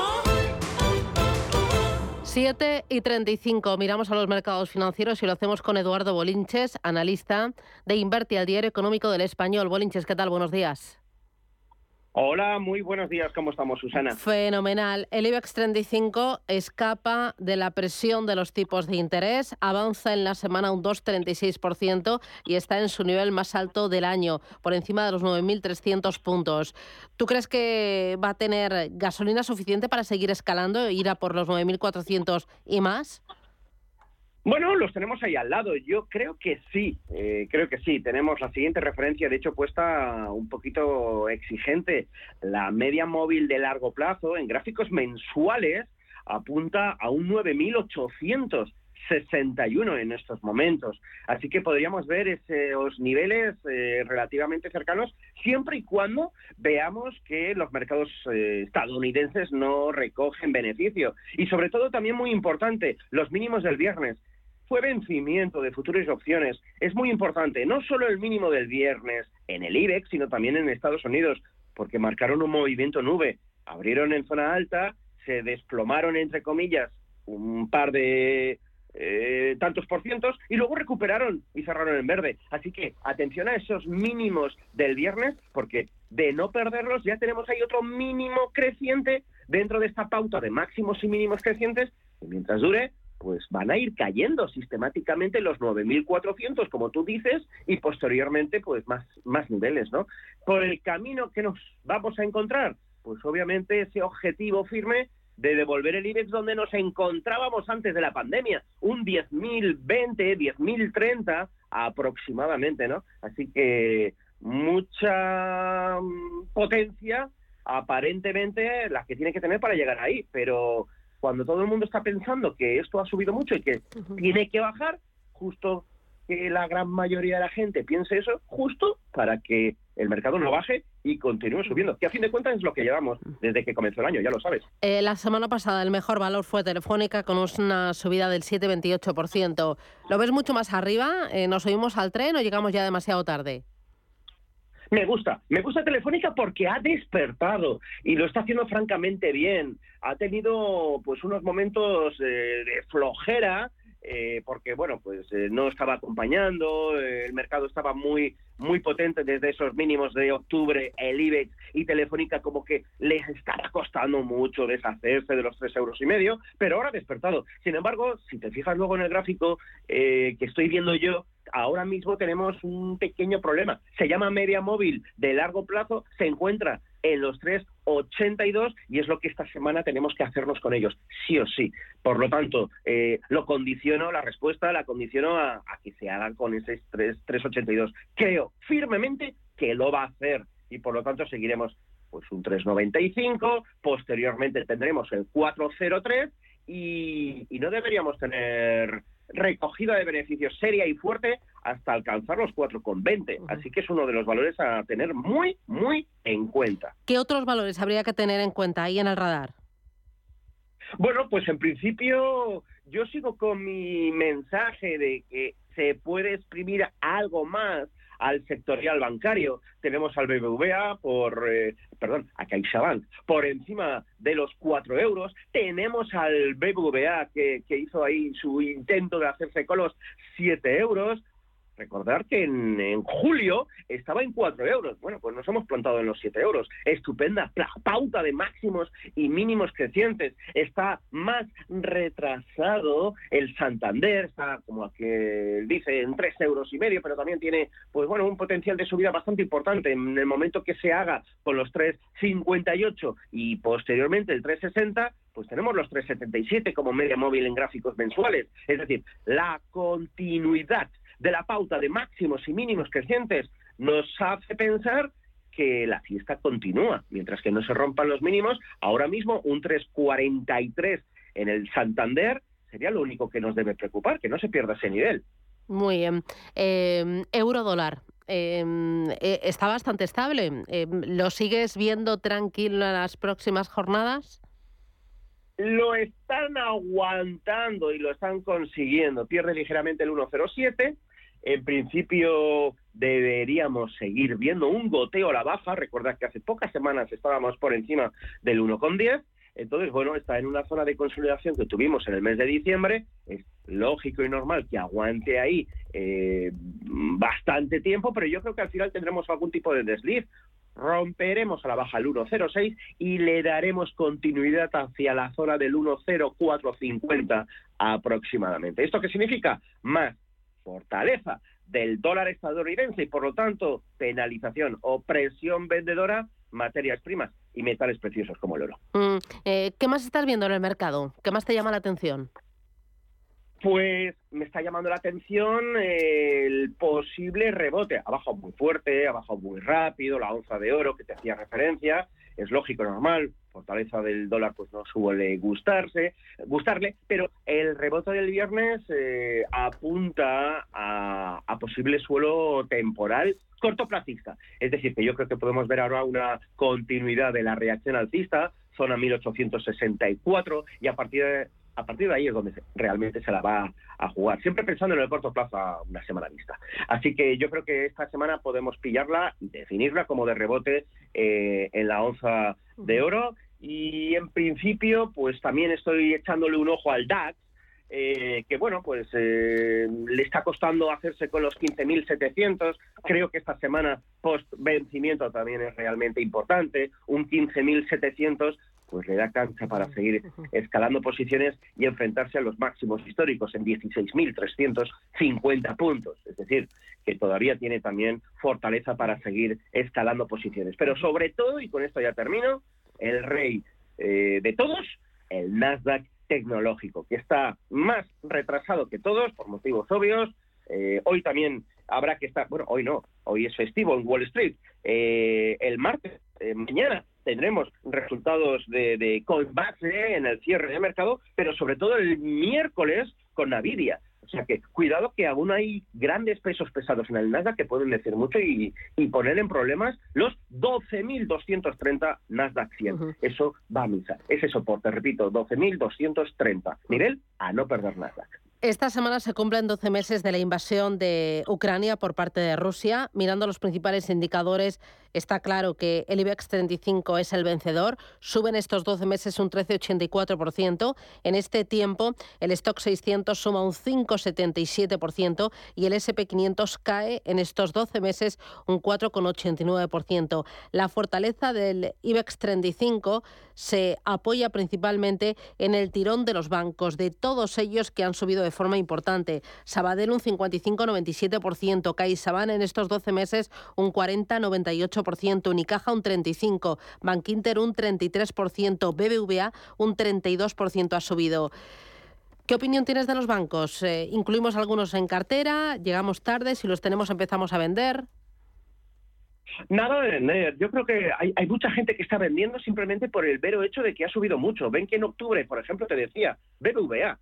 7 y 35. Miramos a los mercados financieros y lo hacemos con Eduardo Bolinches, analista de Inverti al Diario Económico del Español. Bolinches, ¿qué tal? Buenos días. Hola, muy buenos días. ¿Cómo estamos, Susana? Fenomenal. El IBEX 35 escapa de la presión de los tipos de interés, avanza en la semana un 2,36% y está en su nivel más alto del año, por encima de los 9.300 puntos. ¿Tú crees que va a tener gasolina suficiente para seguir escalando, ir a por los 9.400 y más? Bueno, los tenemos ahí al lado. Yo creo que sí, eh, creo que sí. Tenemos la siguiente referencia, de hecho, puesta un poquito exigente. La media móvil de largo plazo en gráficos mensuales apunta a un 9.861 en estos momentos. Así que podríamos ver esos niveles eh, relativamente cercanos siempre y cuando veamos que los mercados eh, estadounidenses no recogen beneficio. Y sobre todo, también muy importante, los mínimos del viernes fue vencimiento de futuras opciones. Es muy importante, no solo el mínimo del viernes en el IBEX, sino también en Estados Unidos, porque marcaron un movimiento nube. Abrieron en zona alta, se desplomaron, entre comillas, un par de eh, tantos por cientos y luego recuperaron y cerraron en verde. Así que atención a esos mínimos del viernes, porque de no perderlos ya tenemos ahí otro mínimo creciente dentro de esta pauta de máximos y mínimos crecientes. Y mientras dure, pues van a ir cayendo sistemáticamente los 9.400, como tú dices, y posteriormente, pues más, más niveles, ¿no? Por el camino que nos vamos a encontrar, pues obviamente ese objetivo firme de devolver el IBEX donde nos encontrábamos antes de la pandemia, un 10.020, 10.030 aproximadamente, ¿no? Así que mucha mm, potencia aparentemente la que tiene que tener para llegar ahí, pero cuando todo el mundo está pensando que esto ha subido mucho y que tiene que bajar, justo que la gran mayoría de la gente piense eso, justo para que el mercado no baje y continúe subiendo. Que a fin de cuentas es lo que llevamos desde que comenzó el año, ya lo sabes. Eh, la semana pasada el mejor valor fue Telefónica con una subida del 7,28%. ¿Lo ves mucho más arriba? Eh, ¿Nos subimos al tren o llegamos ya demasiado tarde? Me gusta, me gusta Telefónica porque ha despertado y lo está haciendo francamente bien. Ha tenido pues unos momentos eh, de flojera, eh, eh, porque bueno, pues eh, no estaba acompañando, eh, el mercado estaba muy muy potente desde esos mínimos de octubre, el IBEX y Telefónica como que les estaba costando mucho deshacerse de los tres euros y medio, pero ahora ha despertado. Sin embargo, si te fijas luego en el gráfico que estoy viendo yo, ahora mismo tenemos un pequeño problema. Se llama media móvil de largo plazo, se encuentra en los 3,82 y es lo que esta semana tenemos que hacernos con ellos, sí o sí. Por lo tanto, eh, lo condiciono, la respuesta la condiciono a, que se hagan con ese 3,82. Creo firmemente que lo va a hacer y por lo tanto seguiremos pues un 3,95, posteriormente tendremos el 4,03 y, y no deberíamos tener recogida de beneficios seria y fuerte hasta alcanzar los 4,20. Así que es uno de los valores a tener muy, muy en cuenta. ¿Qué otros valores habría que tener en cuenta ahí en el radar? Bueno, pues en principio yo sigo con mi mensaje de que se puede exprimir algo más al sectorial bancario. Tenemos al BBVA por, eh, perdón, a CaixaBank por encima de los 4 euros. Tenemos al BBVA que, que hizo ahí su intento de hacerse con los 7 euros. Recordar que en, julio estaba en 4 euros. Bueno, pues nos hemos plantado en los 7 euros. Estupenda pauta de máximos y mínimos crecientes. Está más retrasado el Santander, está como que dice en 3 euros y medio, pero también tiene, pues bueno, un potencial de subida bastante importante. En el momento que se haga con los 3,58 y posteriormente el 3,60, pues tenemos los 3,77 como media móvil en gráficos mensuales. Es decir, la continuidad de la pauta de máximos y mínimos crecientes nos hace pensar que la fiesta continúa, mientras que no se rompan los mínimos. Ahora mismo un 3,43 en el Santander sería lo único que nos debe preocupar, que no se pierda ese nivel. Muy bien. Eh, euro dólar. Está bastante estable. Em, ¿Lo sigues viendo tranquilo en las próximas jornadas? Lo están aguantando y lo están consiguiendo. Pierde ligeramente el 1,07 en principio deberíamos seguir viendo un goteo a la baja. Recordad que hace pocas semanas estábamos por encima del 1,10. Entonces, bueno, está en una zona de consolidación que tuvimos en el mes de diciembre. Es lógico y normal que aguante ahí eh, bastante tiempo, pero yo creo que al final tendremos algún tipo de desliz. Romperemos a la baja el 1,06 y le daremos continuidad hacia la zona del 1,0450 aproximadamente. ¿Esto qué significa? Más fortaleza del dólar estadounidense y por lo tanto penalización o presión vendedora materias primas y metales preciosos como el oro. Mm, eh, ¿Qué más estás viendo en el mercado? ¿Qué más te llama la atención? Pues me está llamando la atención el posible rebote. Ha bajado muy fuerte, ha bajado muy rápido, la onza de oro que te hacía referencia, es lógico, normal, fortaleza del dólar pues no suele gustarse, gustarle, pero el rebote del viernes eh, apunta a, posible suelo temporal cortoplacista. Es decir, que yo creo que podemos ver ahora una continuidad de la reacción alcista, zona 1864, y a partir de, a partir de ahí es donde realmente se la va a jugar. Siempre pensando en el corto plazo a una semana vista. Así que yo creo que esta semana podemos pillarla y definirla como de rebote eh, en la onza de oro. Y en principio, pues también estoy echándole un ojo al DAX, eh, que bueno, pues eh, le está costando hacerse con los 15.700. Creo que esta semana post vencimiento también es realmente importante. Un 15.700 pues le da cancha para seguir escalando posiciones y enfrentarse a los máximos históricos en 16.350 puntos. Es decir, que todavía tiene también fortaleza para seguir escalando posiciones. Pero sobre todo, y con esto ya termino, el rey eh, de todos, el Nasdaq tecnológico, que está más retrasado que todos por motivos obvios. Eh, hoy también habrá que estar, bueno, hoy no, hoy es festivo en Wall Street. Eh, el martes, mañana, tendremos resultados de, de Coinbase en el cierre de mercado, pero sobre todo el miércoles con Nvidia. O sea que cuidado que aún hay grandes pesos pesados en el Nasdaq que pueden decir mucho y, poner en problemas los 12.230 Nasdaq 100. Eso va a misa. Ese soporte, repito, 12.230. Nivel a no perder Nasdaq. Esta semana se cumplen 12 meses de la invasión de Ucrania por parte de Rusia. Mirando los principales indicadores, está claro que el IBEX 35 es el vencedor. Suben estos 12 meses un 13,84%. En este tiempo, el Stock 600 suma un 5,77% y el SP500 cae en estos 12 meses un 4,89%. La fortaleza del IBEX 35 se apoya principalmente en el tirón de los bancos, de todos ellos que han subido de forma importante. Sabadell un 55,97%, CaixaBank en estos 12 meses un 40,98%, Unicaja un 35%, Bankinter un 33%, BBVA un 32% ha subido. ¿Qué opinión tienes de los bancos? Eh, ¿Incluimos algunos en cartera? ¿Llegamos tarde? Si los tenemos empezamos a vender. Nada de vender. Yo creo que hay, mucha gente que está vendiendo simplemente por el vero hecho de que ha subido mucho. Ven que en octubre, por ejemplo, te decía, BBVA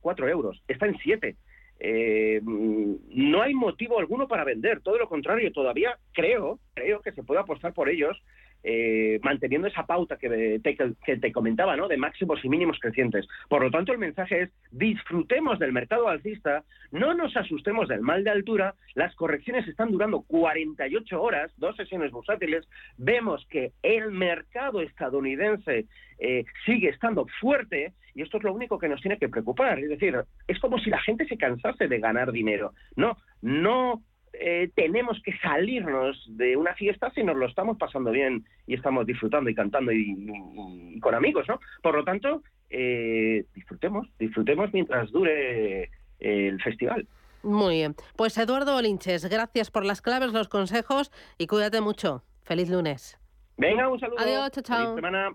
4 euros, está en 7. Eh, no hay motivo alguno para vender, todo lo contrario, todavía creo, creo que se puede apostar por ellos eh, manteniendo esa pauta que te, que te, comentaba, ¿no? De máximos y mínimos crecientes. Por lo tanto, el mensaje es disfrutemos del mercado alcista, no nos asustemos del mal de altura, las correcciones están durando 48 horas, dos sesiones bursátiles, vemos que el mercado estadounidense eh, sigue estando fuerte y esto es lo único que nos tiene que preocupar. Es decir, es como si la gente se cansase de ganar dinero. No, no eh, tenemos que salirnos de una fiesta si nos lo estamos pasando bien y estamos disfrutando y cantando y, con amigos, ¿no? Por lo tanto, eh, disfrutemos, disfrutemos mientras dure el festival. Muy bien. Pues Eduardo Olinches, gracias por las claves, los consejos y cuídate mucho. Feliz lunes. Venga, un saludo. Adiós, chao, chao. Feliz semana.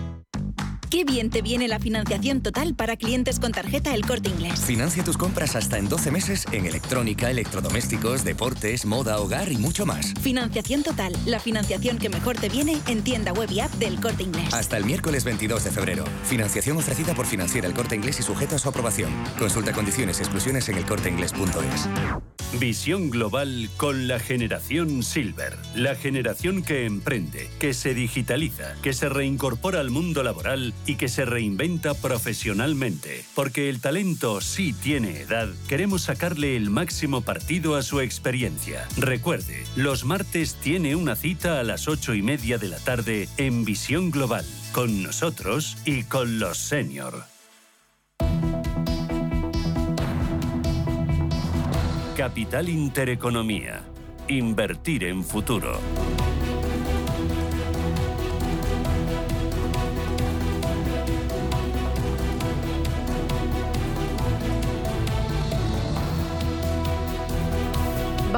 Qué bien te viene la financiación total para clientes con tarjeta El Corte Inglés. Financia tus compras hasta en 12 meses en electrónica, electrodomésticos, deportes, moda, hogar y mucho más. Financiación total, la financiación que mejor te viene en tienda web y app del Corte Inglés. Hasta el miércoles 22 de febrero. Financiación ofrecida por Financiera El Corte Inglés y sujeta a su aprobación. Consulta condiciones y exclusiones en elcorteinglés.es. Visión global con la generación Silver. La generación que emprende, que se digitaliza, que se reincorpora al mundo laboral y que se reinventa profesionalmente. Porque el talento sí tiene edad, queremos sacarle el máximo partido a su experiencia. Recuerde, los martes tiene una cita a las ocho y media de la tarde en Visión Global, con nosotros y con los senior. Capital Intereconomía. Invertir en futuro.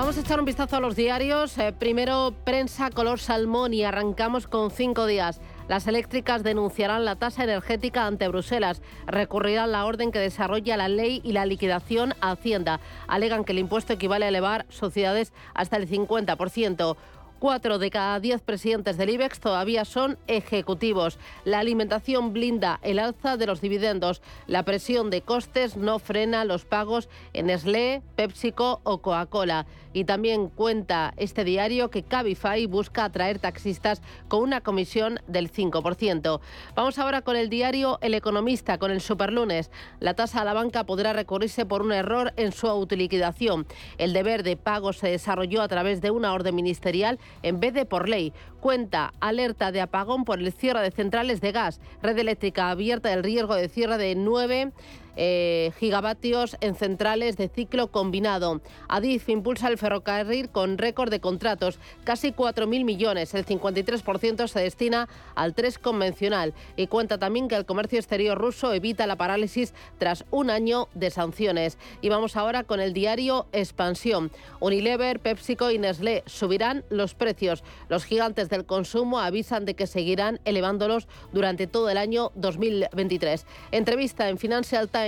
Vamos a echar un vistazo a los diarios. Eh, primero, prensa color salmón y arrancamos con cinco días. Las eléctricas denunciarán la tasa energética ante Bruselas, recurrirán la orden que desarrolla la ley y la liquidación a Hacienda. Alegan que el impuesto equivale a elevar sociedades hasta el 50%. Cuatro de cada diez presidentes del IBEX todavía son ejecutivos. La alimentación blinda el alza de los dividendos. La presión de costes no frena los pagos en Nestlé, PepsiCo o Coca-Cola. Y también cuenta este diario que Cabify busca atraer taxistas con una comisión del 5%. Vamos ahora con el diario El Economista, con el Superlunes. La tasa a la banca podrá recurrirse por un error en su autoliquidación. El deber de pago se desarrolló a través de una orden ministerial en vez de por ley. Cuenta alerta de apagón por el cierre de centrales de gas. Red eléctrica abierta del riesgo de cierre de 9 eh, gigavatios en centrales de ciclo combinado. Adif impulsa el ferrocarril con récord de contratos, casi 4.000 millones. El 53% se destina al 3 convencional y cuenta también que el comercio exterior ruso evita la parálisis tras un año de sanciones. Y vamos ahora con el diario Expansión. Unilever, PepsiCo y Nestlé subirán los precios. Los gigantes del consumo avisan de que seguirán elevándolos durante todo el año 2023. Entrevista en Financial Times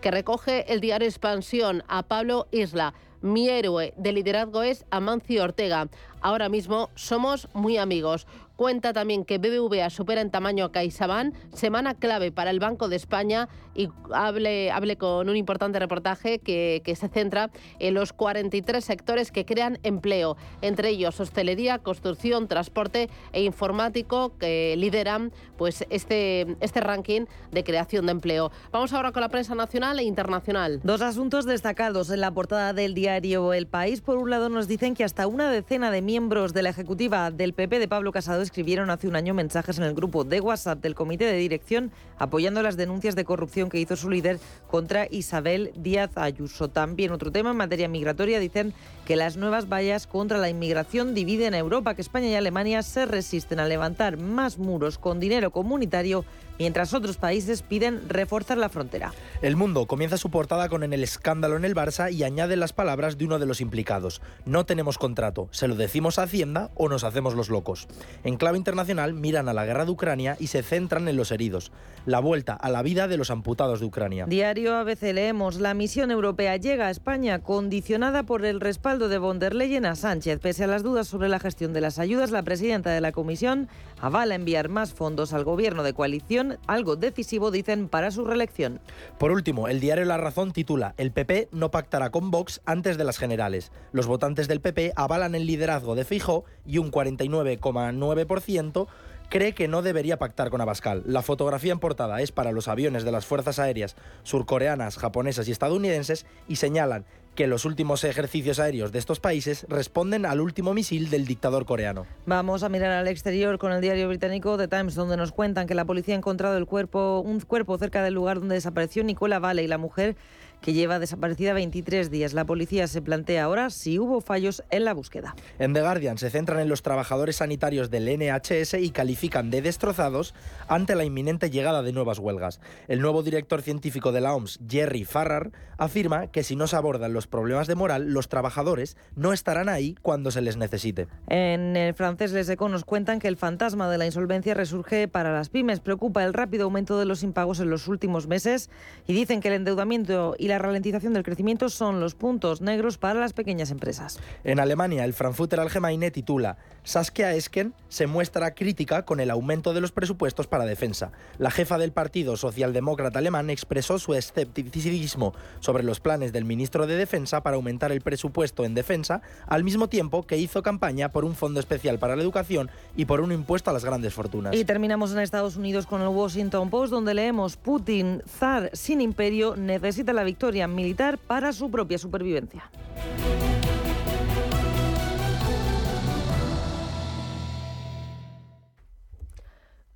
que recoge el diario Expansión a Pablo Isla. Mi héroe de liderazgo es Amancio Ortega. Ahora mismo somos muy amigos. Cuenta también que BBVA supera en tamaño a CaixaBank, semana clave para el Banco de España y hable, hable con un importante reportaje que, que, se centra en los 43 sectores que crean empleo, entre ellos hostelería, construcción, transporte e informático que lideran pues, este, este ranking de creación de empleo. Vamos ahora con la prensa nacional e internacional. Dos asuntos destacados en la portada del diario El País. Por un lado nos dicen que hasta una decena de miembros de la ejecutiva del PP de Pablo Casado escribieron hace un año mensajes en el grupo de WhatsApp del Comité de Dirección apoyando las denuncias de corrupción que hizo su líder contra Isabel Díaz Ayuso. También otro tema en materia migratoria dicen que las nuevas vallas contra la inmigración dividen a Europa, que España y Alemania se resisten a levantar más muros con dinero comunitario mientras otros países piden reforzar la frontera. El mundo comienza su portada con el escándalo en el Barça y añade las palabras de uno de los implicados. No tenemos contrato, se lo decimos a Hacienda o nos hacemos los locos. En clave internacional miran a la guerra de Ucrania y se centran en los heridos. La vuelta a la vida de los amputados de Ucrania. Diario ABC leemos, la misión europea llega a España condicionada por el respaldo de von der Leyen a Sánchez. Pese a las dudas sobre la gestión de las ayudas, la presidenta de la comisión avala enviar más fondos al gobierno de coalición, algo decisivo, dicen, para su reelección. Por último, el diario La Razón titula El PP no pactará con Vox antes de las generales. Los votantes del PP avalan el liderazgo de Fijo y un 49,9% cree que no debería pactar con Abascal. La fotografía en portada es para los aviones de las Fuerzas Aéreas surcoreanas, japonesas y estadounidenses y señalan que los últimos ejercicios aéreos de estos países responden al último misil del dictador coreano. Vamos a mirar al exterior con el diario británico The Times, donde nos cuentan que la policía ha encontrado el cuerpo, un cuerpo cerca del lugar donde desapareció Nicola Vale y la mujer que lleva desaparecida 23 días. La policía se plantea ahora si hubo fallos en la búsqueda. En The Guardian se centran en los trabajadores sanitarios del NHS y califican de destrozados ante la inminente llegada de nuevas huelgas. El nuevo director científico de la OMS, Jerry Farrar, afirma que si no se abordan los problemas de moral, los trabajadores no estarán ahí cuando se les necesite. En el francés Les Eco nos cuentan que el fantasma de la insolvencia resurge para las pymes. Preocupa el rápido aumento de los impagos en los últimos meses y dicen que el endeudamiento y la ralentización del crecimiento son los puntos negros para las pequeñas empresas. En Alemania, el Frankfurter Allgemeine titula Saskia Esken se muestra crítica con el aumento de los presupuestos para defensa. La jefa del Partido Socialdemócrata Alemán expresó su escepticismo sobre los planes del ministro de Defensa para aumentar el presupuesto en defensa, al mismo tiempo que hizo campaña por un fondo especial para la educación y por un impuesto a las grandes fortunas. Y terminamos en Estados Unidos con el Washington Post, donde leemos Putin, zar sin imperio, necesita la victoria militar para su propia supervivencia.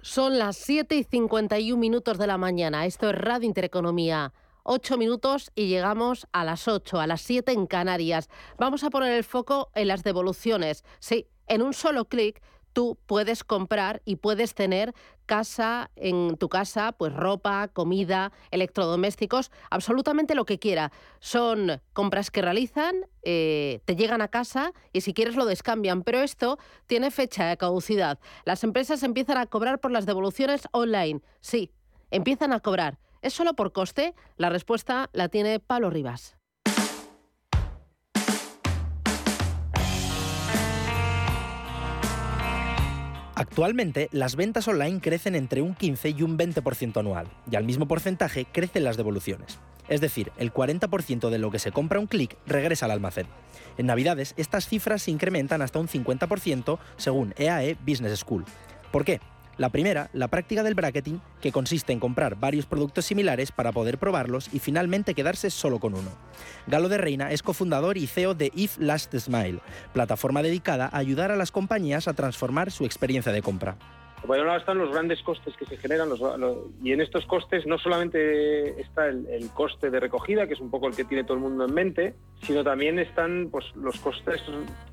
Son las 7 y 51 minutos de la mañana. Esto es Radio Intereconomía. 8 minutos y llegamos a las 8, a las 7 en Canarias. Vamos a poner el foco en las devoluciones. Sí, en un solo clic tú puedes comprar y puedes tener casa en tu casa, pues ropa, comida, electrodomésticos, absolutamente lo que quiera. Son compras que realizan, eh, te llegan a casa y si quieres lo descambian, pero esto tiene fecha de caducidad. Las empresas empiezan a cobrar por las devoluciones online. Sí, empiezan a cobrar. ¿Es solo por coste? La respuesta la tiene Pablo Rivas. Actualmente, las ventas online crecen entre un 15 y un 20% anual, y al mismo porcentaje crecen las devoluciones. Es decir, el 40% de lo que se compra un clic regresa al almacén. En Navidades, estas cifras se incrementan hasta un 50% según EAE Business School. ¿Por qué? La primera, la práctica del bracketing, que consiste en comprar varios productos similares para poder probarlos y finalmente quedarse solo con uno. Galo de Reina es cofundador y CEO de If Last Smile, plataforma dedicada a ayudar a las compañías a transformar su experiencia de compra. Por un lado están los grandes costes que se generan y en estos costes no solamente está el, coste de recogida, que es un poco el que tiene todo el mundo en mente, sino también están pues, los costes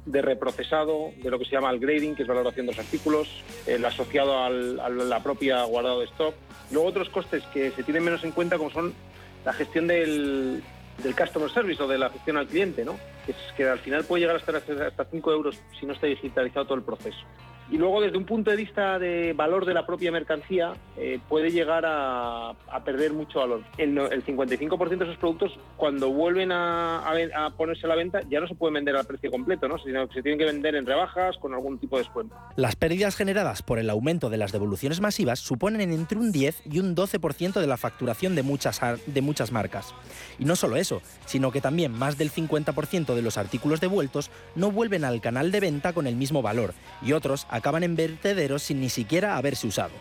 de reprocesado, de lo que se llama el grading, que es valoración de los artículos, el asociado a la propia guardado de stock. Luego otros costes que se tienen menos en cuenta como son la gestión del, customer service o de la gestión al cliente, que, es, que al final puede llegar hasta, hasta 5 euros si no está digitalizado todo el proceso. Y luego, desde un punto de vista de valor de la propia mercancía, eh, puede llegar a, perder mucho valor. El, el 55% de esos productos, cuando vuelven a, ponerse a la venta, ya no se pueden vender al precio completo, ¿no? sino que se tienen que vender en rebajas con algún tipo de descuento. Las pérdidas generadas por el aumento de las devoluciones masivas suponen entre un 10 y un 12% de la facturación de muchas, de muchas marcas. Y no solo eso, sino que también más del 50% de los artículos devueltos no vuelven al canal de venta con el mismo valor y otros acaban en vertederos sin ni siquiera haberse usado.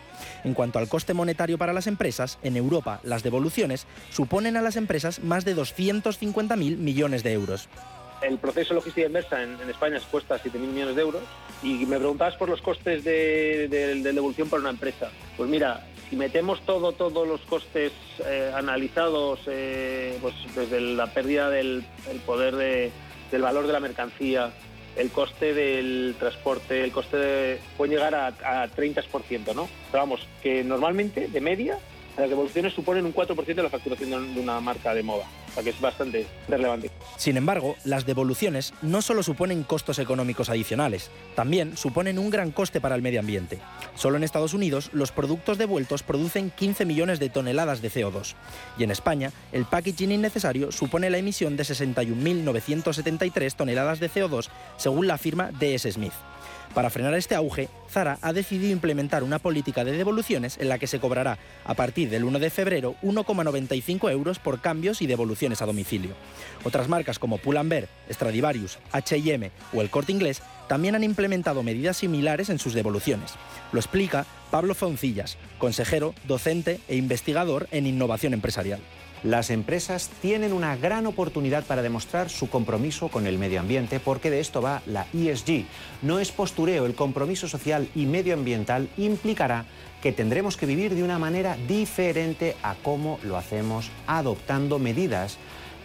En cuanto al coste monetario para las empresas, en Europa las devoluciones suponen a las empresas más de 250.000 millones de euros. El proceso logística inversa en, España cuesta 7.000 millones de euros y me preguntabas por los costes de, devolución para una empresa. Pues mira, si metemos todo, todos los costes eh, analizados, eh, pues desde la pérdida del poder del valor de la mercancía, el coste del transporte, el coste de, puede llegar a, a 30%, ¿no? Pero vamos, que normalmente, de media, las devoluciones suponen un 4% de la facturación de una marca de moda, que es bastante relevante. Sin embargo, las devoluciones no solo suponen costos económicos adicionales, también suponen un gran coste para el medio ambiente. Solo en Estados Unidos, los productos devueltos producen 15 millones de toneladas de CO2. Y en España, el packaging innecesario supone la emisión de 61.973 toneladas de CO2, según la firma DS Smith. Para frenar este auge, Zara ha decidido implementar una política de devoluciones en la que se cobrará a partir del 1 de febrero 1,95 euros por cambios y devoluciones a domicilio. Otras marcas como Pull&Bear, Stradivarius, H&M o El Corte Inglés también han implementado medidas similares en sus devoluciones. Lo explica Pablo Foncillas, consejero, docente e investigador en innovación empresarial. Las empresas tienen una gran oportunidad para demostrar su compromiso con el medio ambiente porque de esto va la ESG. No es postureo, el compromiso social y medioambiental implicará que tendremos que vivir de una manera diferente a cómo lo hacemos, adoptando medidas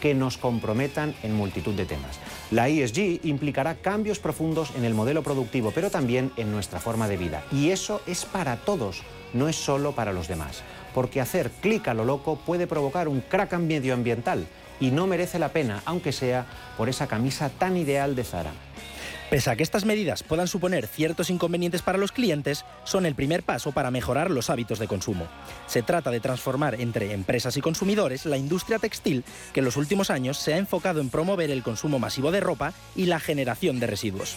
que nos comprometan en multitud de temas. La ESG implicará cambios profundos en el modelo productivo, pero también en nuestra forma de vida. Y eso es para todos, no es solo para los demás porque hacer clic a lo loco puede provocar un crack medioambiental y no merece la pena, aunque sea por esa camisa tan ideal de Zara. Pese a que estas medidas puedan suponer ciertos inconvenientes para los clientes, son el primer paso para mejorar los hábitos de consumo. Se trata de transformar entre empresas y consumidores la industria textil que en los últimos años se ha enfocado en promover el consumo masivo de ropa y la generación de residuos.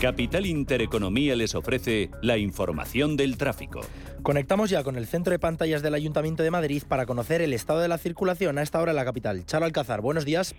Capital Intereconomía les ofrece la información del tráfico. Conectamos ya con el centro de pantallas del Ayuntamiento de Madrid para conocer el estado de la circulación a esta hora en la capital. Charo Alcázar, buenos días.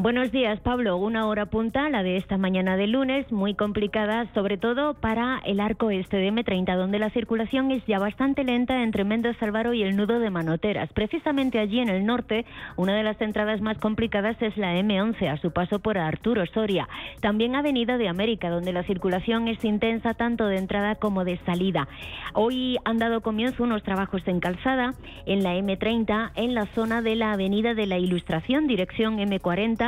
Buenos días, Pablo. Una hora punta, la de esta mañana de lunes, muy complicada, sobre todo para el arco este de M30, donde la circulación es ya bastante lenta entre Méndez Álvaro y el nudo de Manoteras. Precisamente allí en el norte, una de las entradas más complicadas es la M11, a su paso por Arturo Soria. También Avenida de América, donde la circulación es intensa tanto de entrada como de salida. Hoy han dado comienzo unos trabajos en calzada en la M30, en la zona de la Avenida de la Ilustración, dirección M40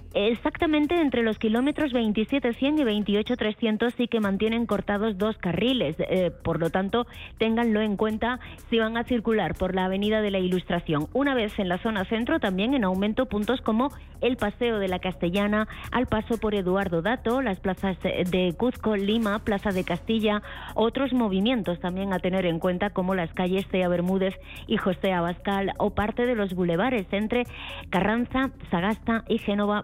exactamente entre los kilómetros 27.100 y 28.300 sí que mantienen cortados dos carriles. Eh, por lo tanto, ténganlo en cuenta si van a circular por la Avenida de la Ilustración. Una vez en la zona centro, también en aumento puntos como el Paseo de la Castellana, al paso por Eduardo Dato, las plazas de Cuzco, Lima, Plaza de Castilla, otros movimientos también a tener en cuenta como las calles Cea Bermúdez y José Abascal o parte de los bulevares entre Carranza, Sagasta y Génova